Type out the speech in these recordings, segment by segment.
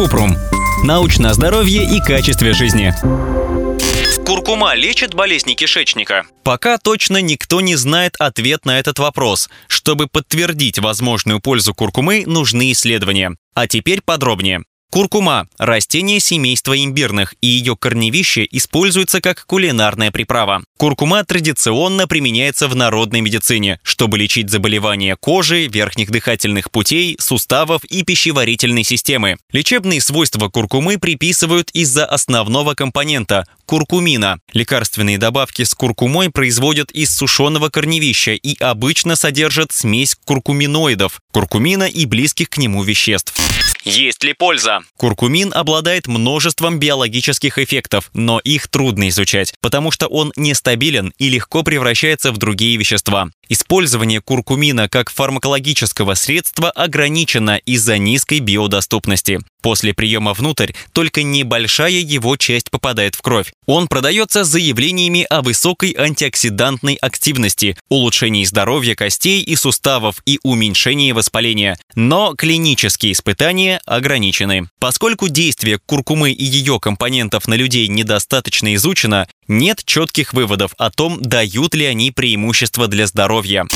Купрум. Научное здоровье и качестве жизни. Куркума лечит болезни кишечника? Пока точно никто не знает ответ на этот вопрос. Чтобы подтвердить возможную пользу куркумы, нужны исследования. А теперь подробнее. Куркума – растение семейства имбирных, и ее корневище используется как кулинарная приправа. Куркума традиционно применяется в народной медицине, чтобы лечить заболевания кожи, верхних дыхательных путей, суставов и пищеварительной системы. Лечебные свойства куркумы приписывают из-за основного компонента – куркумина. Лекарственные добавки с куркумой производят из сушеного корневища и обычно содержат смесь куркуминоидов, куркумина и близких к нему веществ. Есть ли польза? Куркумин обладает множеством биологических эффектов, но их трудно изучать, потому что он нестабилен и легко превращается в другие вещества. Использование куркумина как фармакологического средства ограничено из-за низкой биодоступности. После приема внутрь только небольшая его часть попадает в кровь. Он продается с заявлениями о высокой антиоксидантной активности, улучшении здоровья костей и суставов и уменьшении воспаления. Но клинические испытания ограничены. Поскольку действие куркумы и ее компонентов на людей недостаточно изучено, нет четких выводов о том, дают ли они преимущество для здоровья.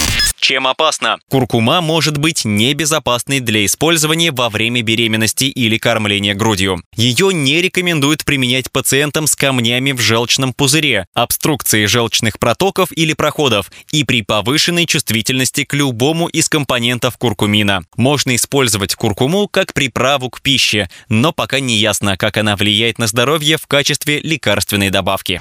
Чем опасно? Куркума может быть небезопасной для использования во время беременности или кормления грудью. Ее не рекомендуют применять пациентам с камнями в желчном пузыре, обструкцией желчных протоков или проходов и при повышенной чувствительности к любому из компонентов куркумина. Можно использовать куркуму как приправу к пище, но пока не ясно, как она влияет на здоровье в качестве лекарственной добавки.